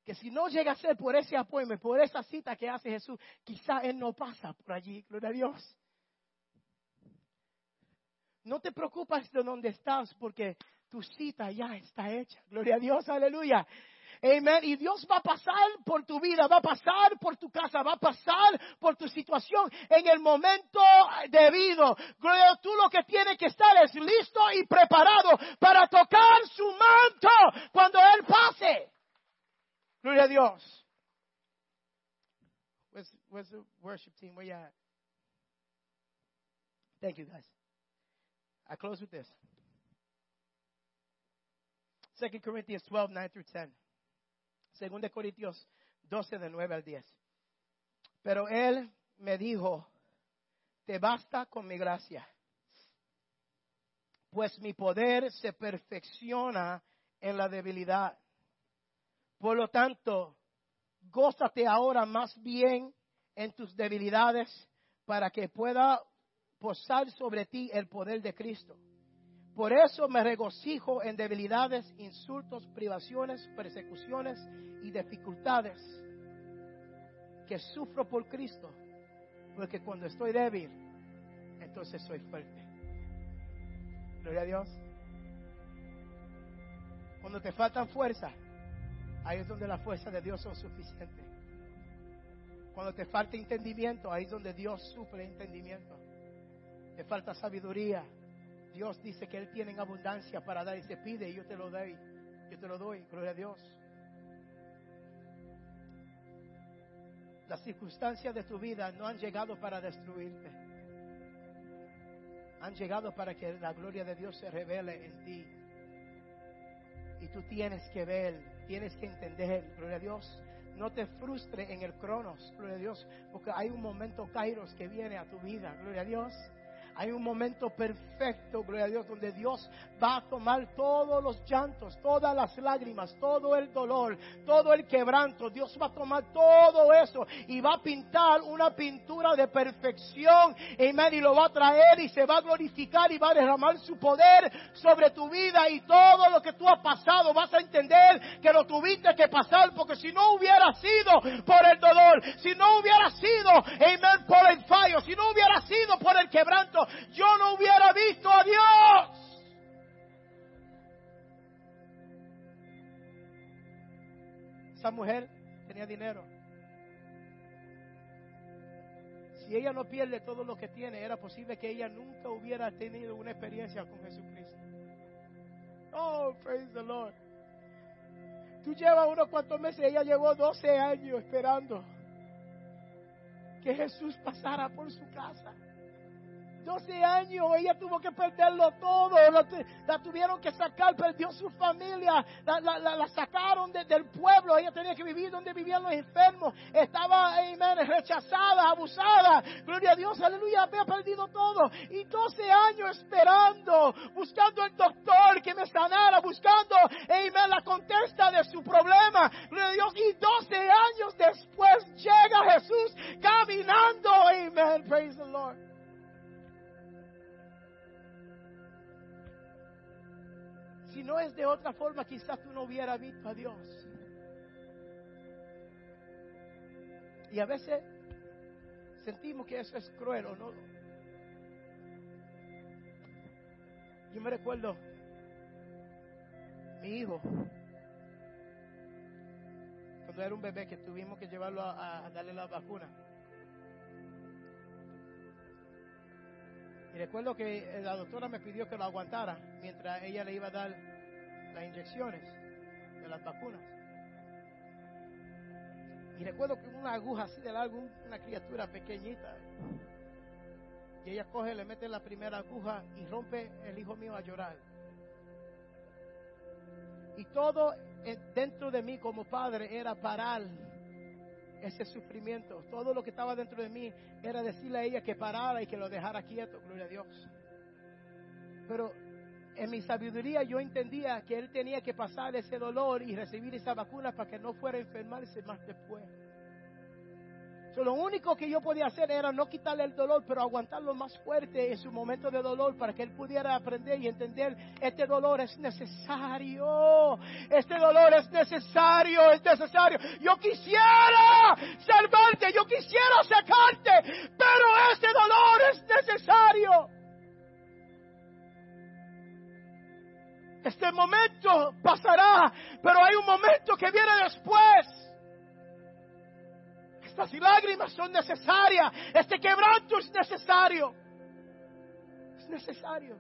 que si no llega a ser por ese apoyo, por esa cita que hace Jesús, quizá Él no pasa por allí, gloria a Dios. No te preocupes de dónde estás porque tu cita ya está hecha, gloria a Dios, aleluya. Amén. Y Dios va a pasar por tu vida, va a pasar por tu casa, va a pasar por tu situación en el momento debido. Gloria, tú lo que tienes que estar es listo y preparado para tocar su manto cuando Él pase. Gloria a Dios. Where's, the worship team? Where you at? Thank you, guys. I close with this. 2 Corinthians 12, 9 through 10. 2 Corintios 12, de 9 al 10. Pero él me dijo, te basta con mi gracia, pues mi poder se perfecciona en la debilidad. Por lo tanto, gózate ahora más bien en tus debilidades para que pueda posar sobre ti el poder de Cristo. Por eso me regocijo en debilidades, insultos, privaciones, persecuciones y dificultades que sufro por Cristo. Porque cuando estoy débil, entonces soy fuerte. Gloria a Dios. Cuando te faltan fuerzas, ahí es donde la fuerza de Dios es suficiente. Cuando te falta entendimiento, ahí es donde Dios suple entendimiento. te falta sabiduría. Dios dice que Él tiene en abundancia para dar y se pide y yo te lo doy. Yo te lo doy, gloria a Dios. Las circunstancias de tu vida no han llegado para destruirte. Han llegado para que la gloria de Dios se revele en ti. Y tú tienes que ver, tienes que entender, gloria a Dios. No te frustre en el cronos, gloria a Dios, porque hay un momento kairos que viene a tu vida, gloria a Dios. Hay un momento perfecto, gloria a Dios, donde Dios va a tomar todos los llantos, todas las lágrimas, todo el dolor, todo el quebranto. Dios va a tomar todo eso y va a pintar una pintura de perfección. Amén. Y lo va a traer y se va a glorificar y va a derramar su poder sobre tu vida y todo lo que tú has pasado. Vas a entender que lo tuviste que pasar porque si no hubiera sido por el dolor, si no hubiera sido, amén, por el fallo, si no hubiera sido por el quebranto, yo no hubiera visto a Dios. Esa mujer tenía dinero. Si ella no pierde todo lo que tiene, era posible que ella nunca hubiera tenido una experiencia con Jesucristo. Oh, praise the Lord. Tú llevas unos cuantos meses, ella llevó 12 años esperando que Jesús pasara por su casa. 12 años, ella tuvo que perderlo todo, la tuvieron que sacar, perdió su familia, la, sacaron del pueblo, ella tenía que vivir donde vivían los enfermos, estaba, amén, rechazada, abusada, gloria a Dios, aleluya, había perdido todo, y 12 años esperando, buscando el doctor que me sanara, buscando, amén, la contesta de su problema, gloria a Dios, y 12 años después llega Jesús caminando, amén, praise the Lord. No es de otra forma, quizás tú no hubieras visto a Dios. Y a veces sentimos que eso es cruel o no. Yo me recuerdo, mi hijo, cuando era un bebé que tuvimos que llevarlo a, darle la vacuna. Y recuerdo que la doctora me pidió que lo aguantara mientras ella le iba a dar las inyecciones de las vacunas. Y recuerdo que una aguja así de largo, una criatura pequeñita. Y ella coge, le mete la primera aguja y rompe el hijo mío a llorar. Y todo dentro de mí como padre era parar ese sufrimiento. Todo lo que estaba dentro de mí era decirle a ella que parara y que lo dejara quieto, gloria a Dios. Pero en mi sabiduría yo entendía que él tenía que pasar ese dolor y recibir esa vacuna para que no fuera a enfermarse más después. lo único que yo podía hacer era no quitarle el dolor, pero aguantarlo más fuerte en su momento de dolor para que él pudiera aprender y entender, este dolor es necesario, este dolor es necesario, es necesario. Yo quisiera salvarte, yo quisiera sacarte, pero este dolor es necesario. Este momento pasará, pero hay un momento que viene después. Estas lágrimas son necesarias. Este quebranto es necesario. Es necesario.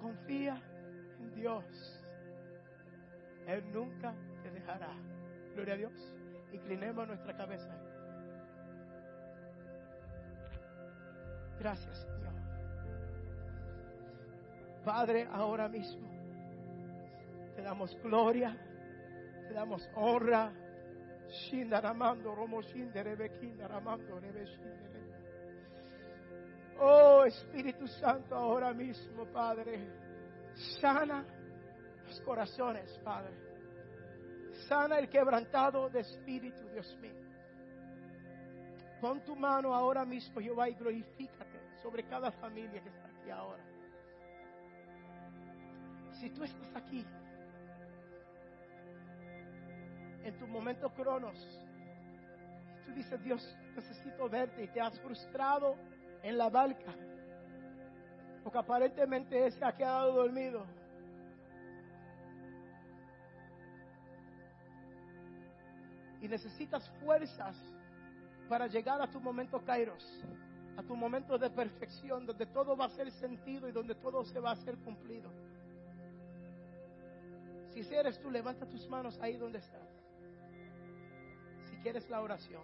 Confía en Dios. Él nunca te dejará. Gloria a Dios. Inclinemos nuestra cabeza. Gracias, Señor. Padre, ahora mismo te damos gloria, te damos honra. Oh Espíritu Santo, ahora mismo, Padre, sana los corazones, Padre. Sana el quebrantado de espíritu, Dios mío. Pon tu mano ahora mismo, Jehová, y glorifícate sobre cada familia que está aquí ahora si tú estás aquí, en tu momento cronos, tú dices, Dios, necesito verte y te has frustrado en la barca, porque aparentemente ese ha quedado dormido. Y necesitas fuerzas para llegar a tu momento Kairos a tu momento de perfección, donde todo va a ser sentido y donde todo se va a ser cumplido. Si eres tú, levanta tus manos ahí donde estás. Si quieres la oración,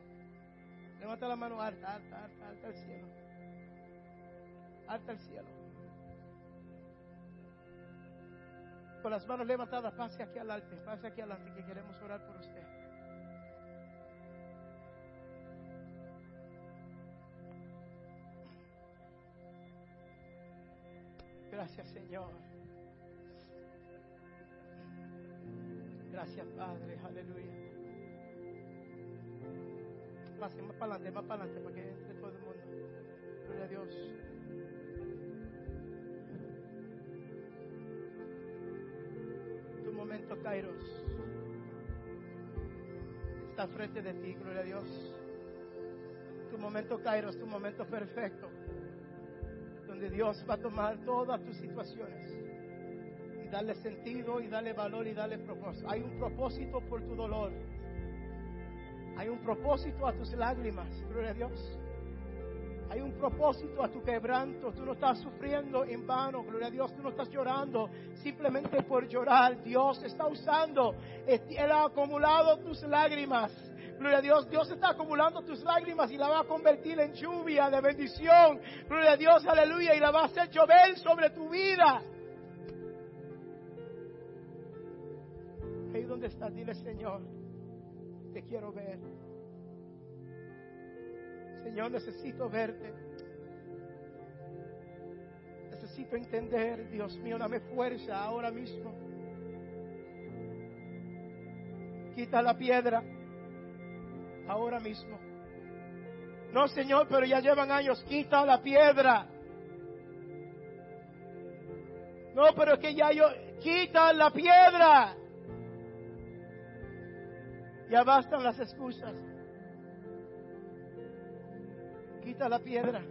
levanta la mano alta, alta, alta, alta al cielo. Alta al cielo. Con las manos levantadas, pase aquí adelante, pase aquí adelante que queremos orar por usted. Gracias Señor. Gracias Padre, aleluya. Pase más para adelante, más para adelante, para que entre todo el mundo. Gloria a Dios. Tu momento, Kairos, está frente de ti, gloria a Dios. Tu momento, Kairos, tu momento perfecto donde Dios va a tomar todas tus situaciones y darle sentido y darle valor y darle propósito. Hay un propósito por tu dolor. Hay un propósito a tus lágrimas, gloria a Dios. Hay un propósito a tu quebranto. Tú no estás sufriendo en vano, gloria a Dios. Tú no estás llorando simplemente por llorar. Dios está usando, Él ha acumulado tus lágrimas Gloria a Dios, Dios está acumulando tus lágrimas y la va a convertir en lluvia de bendición. Gloria a Dios, aleluya, y la va a hacer llover sobre tu vida. Donde estás, dile Señor, te quiero ver. Señor, necesito verte. Necesito entender, Dios mío, dame fuerza ahora mismo. Quita la piedra ahora mismo. No, Señor, pero ya llevan años. Quita la piedra. No, pero es que ya yo. Quita la piedra. Ya bastan las excusas. Quita la piedra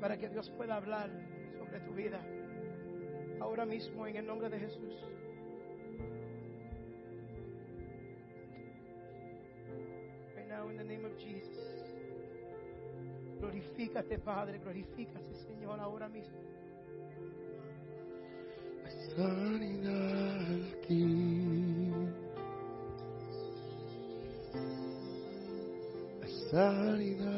para que Dios pueda hablar sobre tu vida. Ahora mismo en el nombre de Jesús. in the name of Jesus. Glorifícate, Padre, glorifícate, Señor, ahora mismo. Sanidad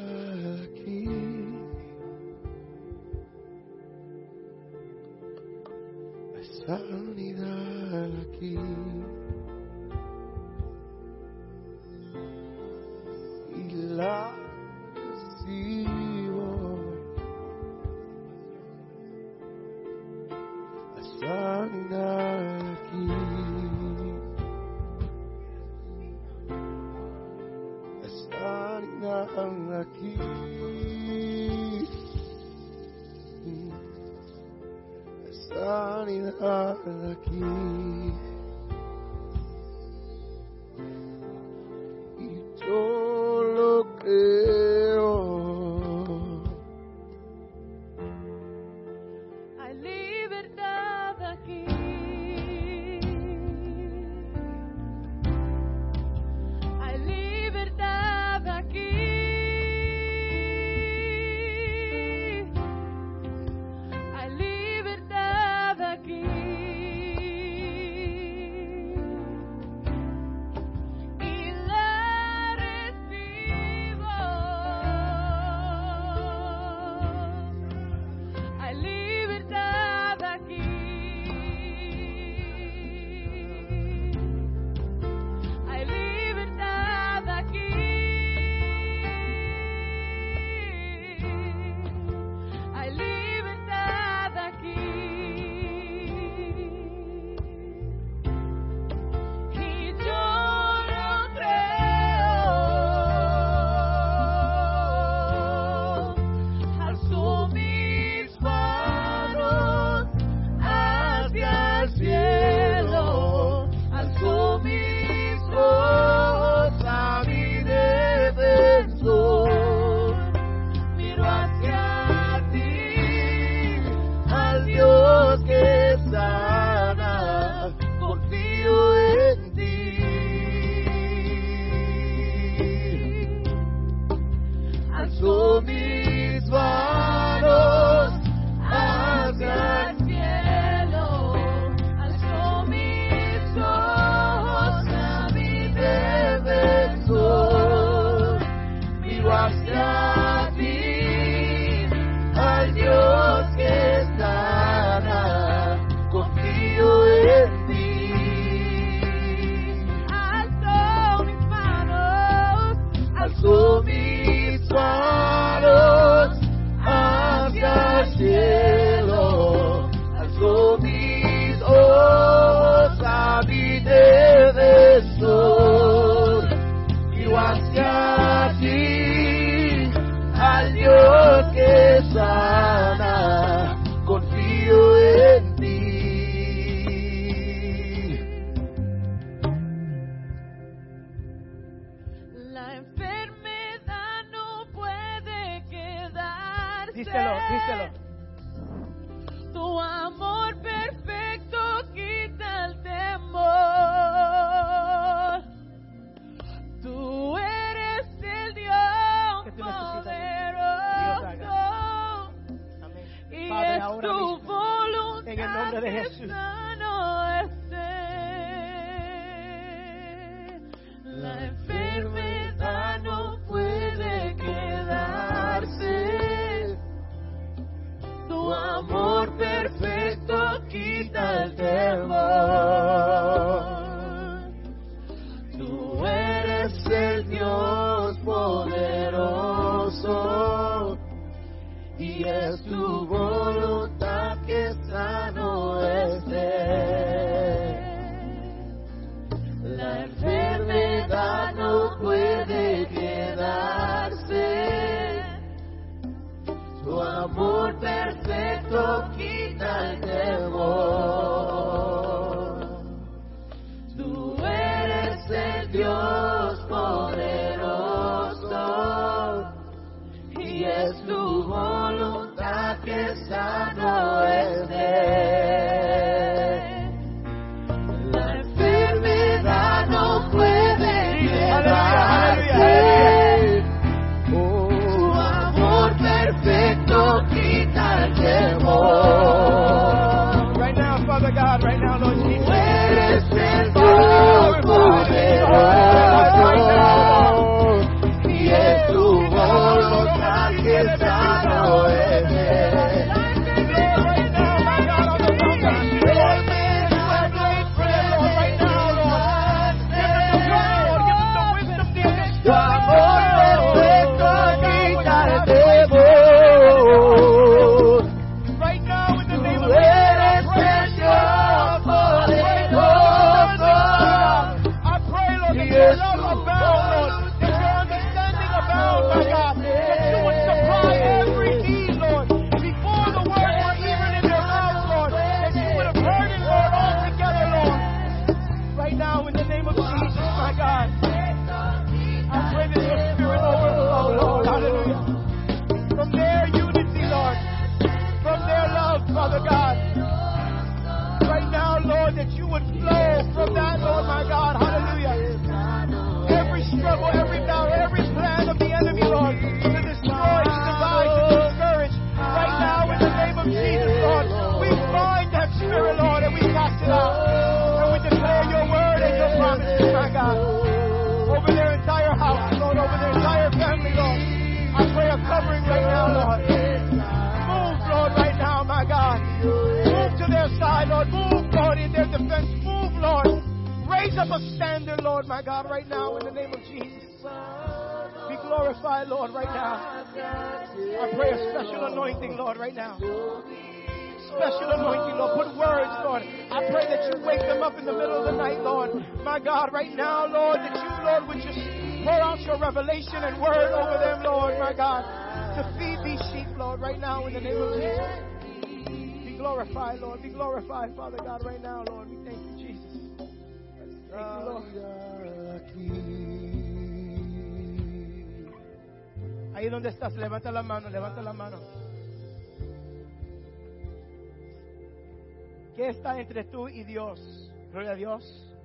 ¿Qué está entre tú y Dios? Gloria a Dios.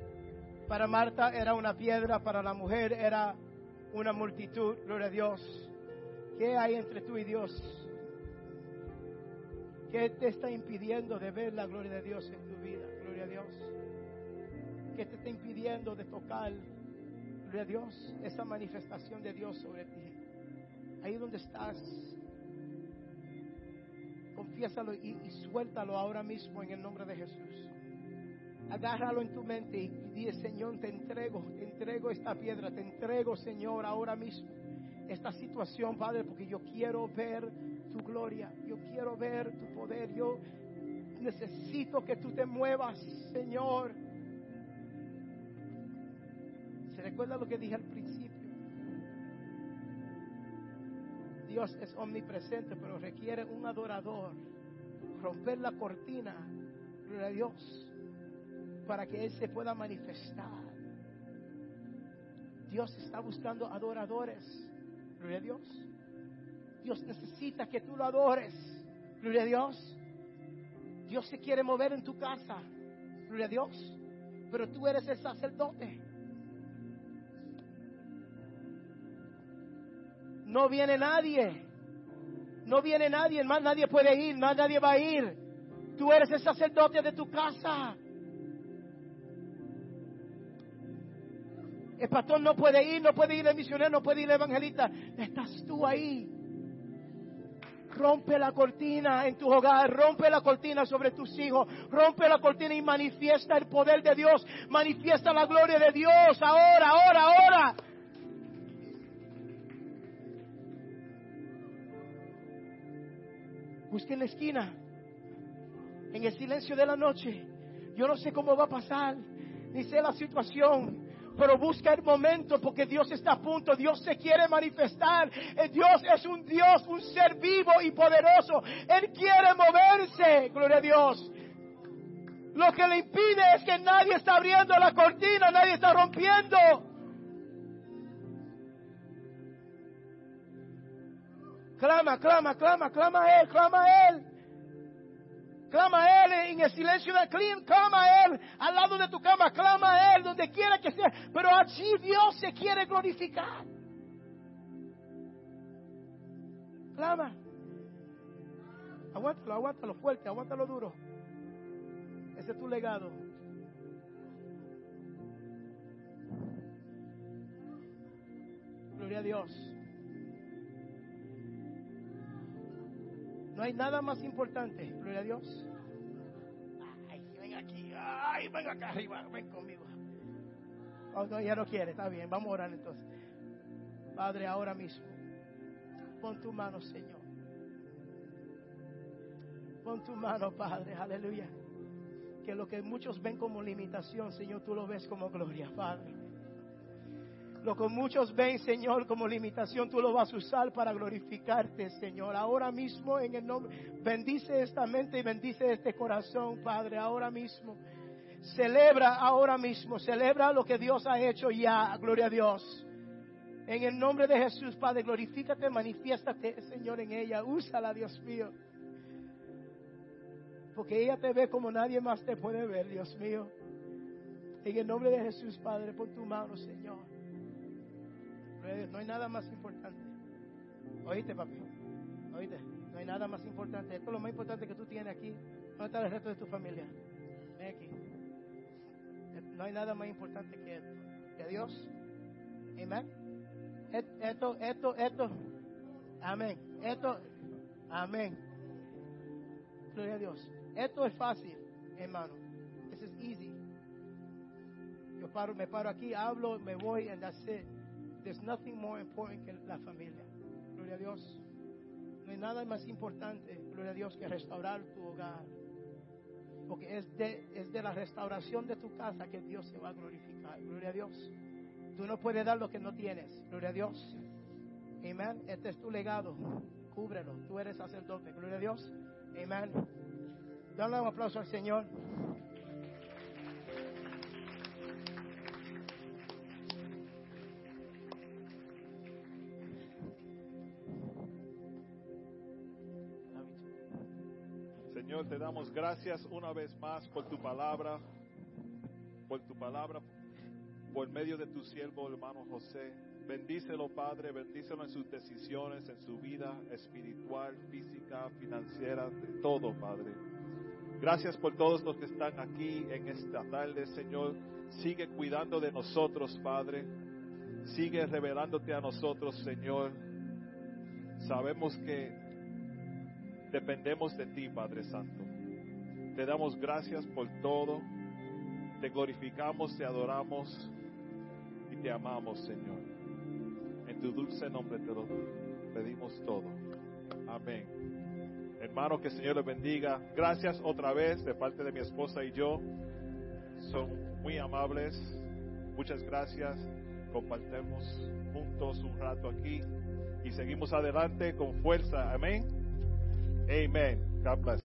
Para Marta era una piedra, para la mujer era una multitud, gloria a Dios. ¿Qué hay entre tú y Dios? ¿Qué te está impidiendo de ver la gloria de Dios en tu vida? Gloria a Dios. ¿Qué te está impidiendo de tocar, gloria a Dios, esa manifestación de Dios sobre ti? Ahí donde estás, confiésalo y, suéltalo ahora mismo en el nombre de Jesús. Agárralo en tu mente y dile, Señor, te entrego, te entrego esta piedra, te entrego, Señor, ahora mismo esta situación, Padre, porque yo quiero ver tu gloria, yo quiero ver tu poder, yo necesito que tú te muevas, Señor. ¿Se recuerda lo que dije al Dios es omnipresente, pero requiere un adorador. Romper la cortina, gloria Dios, para que Él se pueda manifestar. Dios está buscando adoradores, gloria a Dios. Dios necesita que tú lo adores, gloria a Dios. Dios se quiere mover en tu casa, gloria a Dios. Pero tú eres el sacerdote. No viene nadie. No viene nadie, más nadie puede ir, más nadie va a ir. Tú eres el sacerdote de tu casa. El pastor no puede ir, no puede ir el misionero, no puede ir el evangelista. Estás tú ahí. Rompe la cortina en tu hogar, rompe la cortina sobre tus hijos, rompe la cortina y manifiesta el poder de Dios, manifiesta la gloria de Dios ahora, ahora, ahora. Busque en la esquina, en el silencio de la noche. Yo no sé cómo va a pasar, ni sé la situación, pero busca el momento porque Dios está a punto, Dios se quiere manifestar. Eh, Dios es un Dios, un ser vivo y poderoso. Él quiere moverse, gloria a Dios. Lo que le impide es que nadie está abriendo la cortina, nadie está rompiendo. Clama, clama, clama, clama a Él, clama a Él. Clama a Él en el silencio del clima, clama a Él al lado de tu cama, clama a Él donde quiera que sea. Pero allí Dios se quiere glorificar. Clama. Aguántalo, aguántalo fuerte, aguántalo duro. Ese es tu legado. Gloria a Dios. No hay nada más importante, gloria a Dios. Ay, ven aquí, ay, ven acá arriba, ven conmigo. Oh, no, ya no quiere, está bien, vamos a orar entonces. Padre, ahora mismo, pon tu mano, Señor. Pon tu mano, Padre, aleluya. Que lo que muchos ven como limitación, Señor, tú lo ves como gloria, Padre. Lo que muchos ven, Señor, como limitación, tú lo vas a usar para glorificarte, Señor. Ahora mismo, en el nombre, bendice esta mente y bendice este corazón, Padre, ahora mismo. Celebra ahora mismo, celebra lo que Dios ha hecho ya, gloria a Dios. En el nombre de Jesús, Padre, glorifícate, manifiéstate, Señor, en ella. Úsala, Dios mío. Porque ella te ve como nadie más te puede ver, Dios mío. En el nombre de Jesús, Padre, pon tu mano, Señor. No hay nada más importante. Oíste, papi. Oíste. No hay nada más importante. Esto es lo más importante que tú tienes aquí. ¿Dónde está el resto de tu familia? Ven aquí. No hay nada más importante que esto. Que Dios. Amén. Esto, esto, esto. Amén. Esto. Amén. Gloria a Dios. Esto es fácil, hermano. This is easy. Yo paro, me paro aquí, hablo, me voy, and that's it. There's nothing more important que la familia. Gloria a Dios. No hay nada más importante, gloria a Dios, que restaurar tu hogar. Porque es de, es de la restauración de tu casa que Dios se va a glorificar. Gloria a Dios. Tú no puedes dar lo que no tienes. Gloria a Dios. Amén. Este es tu legado. Cúbrelo. Tú eres sacerdote. Gloria a Dios. Amén. Dale un aplauso al Señor. Te damos gracias una vez más por tu palabra, por tu palabra, por medio de tu siervo hermano José. Bendícelo, Padre, bendícelo en sus decisiones, en su vida espiritual, física, financiera, de todo, Padre. Gracias por todos los que están aquí en esta tarde, Señor. Sigue cuidando de nosotros, Padre. Sigue revelándote a nosotros, Señor. Sabemos que dependemos de ti, Padre Santo. Te damos gracias por todo. Te glorificamos, te adoramos y te amamos, Señor. En tu dulce nombre te lo pedimos todo. Amén. Hermano, que el Señor les bendiga. Gracias otra vez de parte de mi esposa y yo. Son muy amables. Muchas gracias. Compartemos juntos un rato aquí. y seguimos adelante con fuerza. Amén. Amen. God bless.